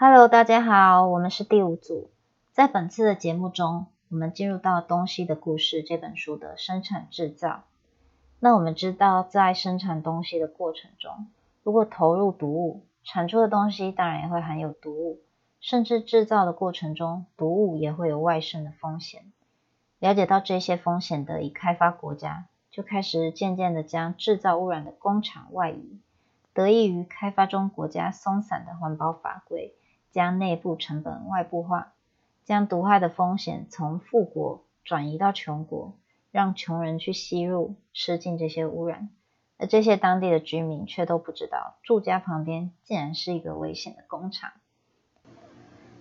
Hello，大家好，我们是第五组。在本次的节目中，我们进入到《东西的故事》这本书的生产制造。那我们知道，在生产东西的过程中，如果投入毒物，产出的东西当然也会含有毒物，甚至制造的过程中，毒物也会有外渗的风险。了解到这些风险的已开发国家，就开始渐渐的将制造污染的工厂外移。得益于开发中国家松散的环保法规，将内部成本外部化，将毒害的风险从富国转移到穷国，让穷人去吸入吃进这些污染，而这些当地的居民却都不知道，住家旁边竟然是一个危险的工厂。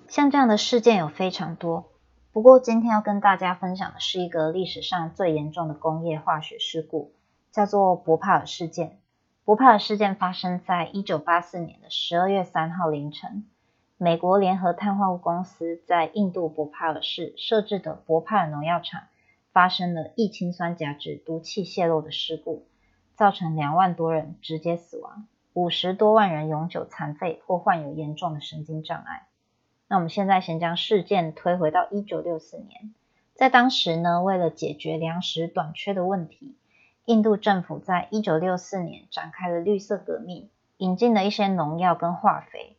像这样的事件有非常多，不过今天要跟大家分享的是一个历史上最严重的工业化学事故，叫做博帕尔事件。博帕尔事件发生在一九八四年的十二月三号凌晨，美国联合碳化物公司在印度博帕尔市设置的博帕尔农药厂发生了异氰酸甲酯毒气泄漏的事故，造成两万多人直接死亡，五十多万人永久残废或患有严重的神经障碍。那我们现在先将事件推回到一九六四年，在当时呢，为了解决粮食短缺的问题。印度政府在一九六四年展开了绿色革命，引进了一些农药跟化肥。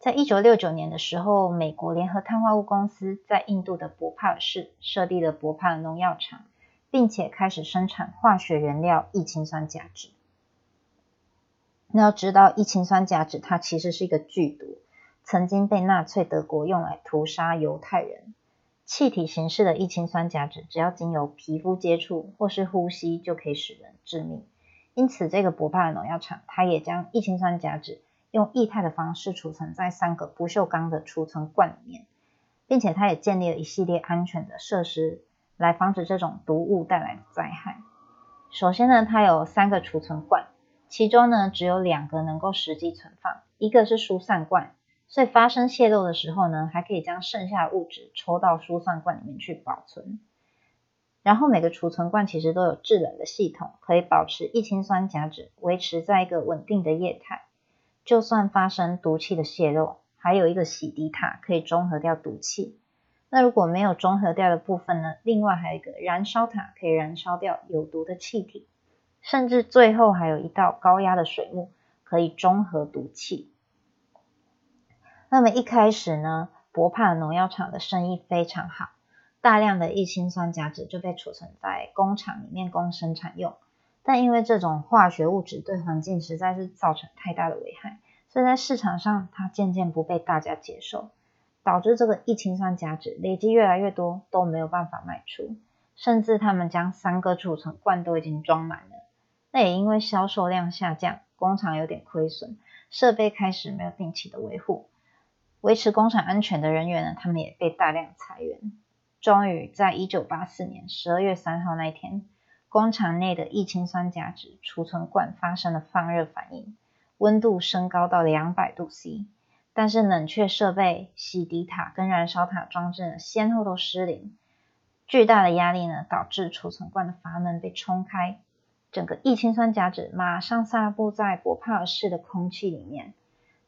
在一九六九年的时候，美国联合碳化物公司在印度的博帕尔市设立了博帕尔农药厂，并且开始生产化学原料异氰酸甲酯。那要知道，异氰酸甲酯它其实是一个剧毒，曾经被纳粹德国用来屠杀犹太人。气体形式的异氰酸甲酯，只要经由皮肤接触或是呼吸，就可以使人致命。因此，这个博帕尔农药厂，它也将异氰酸甲酯用液态的方式储存在三个不锈钢的储存罐里面，并且它也建立了一系列安全的设施，来防止这种毒物带来的灾害。首先呢，它有三个储存罐，其中呢只有两个能够实际存放，一个是疏散罐。所以发生泄漏的时候呢，还可以将剩下的物质抽到疏散罐里面去保存。然后每个储存罐其实都有制冷的系统，可以保持异氰酸甲酯维持在一个稳定的液态。就算发生毒气的泄漏，还有一个洗涤塔可以中和掉毒气。那如果没有中和掉的部分呢，另外还有一个燃烧塔可以燃烧掉有毒的气体。甚至最后还有一道高压的水幕可以中和毒气。那么一开始呢，博帕尔农药厂的生意非常好，大量的异氰酸甲酯就被储存在工厂里面供生产用。但因为这种化学物质对环境实在是造成太大的危害，所以在市场上它渐渐不被大家接受，导致这个异氰酸甲酯累积越来越多都没有办法卖出，甚至他们将三个储存罐都已经装满了。那也因为销售量下降，工厂有点亏损，设备开始没有定期的维护。维持工厂安全的人员呢，他们也被大量裁员。终于在一九八四年十二月三号那一天，工厂内的异氰酸甲酯储存罐发生了放热反应，温度升高到两百度 C。但是冷却设备、洗涤塔跟燃烧塔装置呢，先后都失灵。巨大的压力呢，导致储存罐的阀门被冲开，整个异氰酸甲酯马上散布在博帕尔市的空气里面。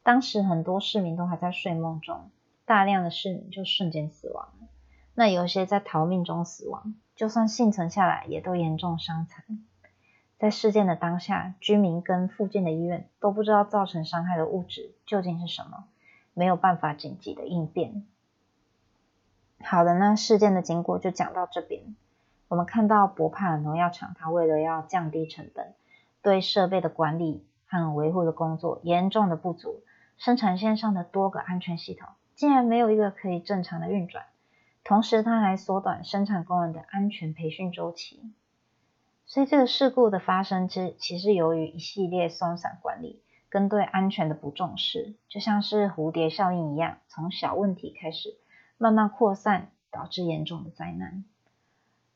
当时很多市民都还在睡梦中，大量的市民就瞬间死亡。那有些在逃命中死亡，就算幸存下来，也都严重伤残。在事件的当下，居民跟附近的医院都不知道造成伤害的物质究竟是什么，没有办法紧急的应变。好的，那事件的经过就讲到这边。我们看到博帕尔农药厂，它为了要降低成本，对设备的管理和维护的工作严重的不足。生产线上的多个安全系统竟然没有一个可以正常的运转，同时它还缩短生产工人的安全培训周期。所以这个事故的发生，之其实由于一系列松散管理跟对安全的不重视，就像是蝴蝶效应一样，从小问题开始慢慢扩散，导致严重的灾难。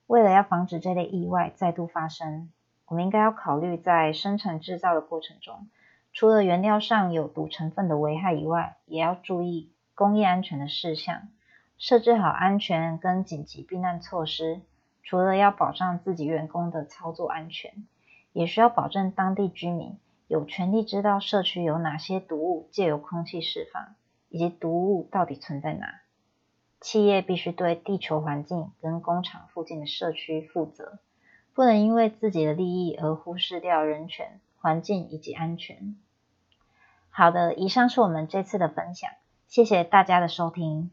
为了要防止这类意外再度发生，我们应该要考虑在生产制造的过程中。除了原料上有毒成分的危害以外，也要注意工业安全的事项，设置好安全跟紧急避难措施。除了要保障自己员工的操作安全，也需要保证当地居民有权利知道社区有哪些毒物借由空气释放，以及毒物到底存在哪。企业必须对地球环境跟工厂附近的社区负责，不能因为自己的利益而忽视掉人权、环境以及安全。好的，以上是我们这次的分享，谢谢大家的收听。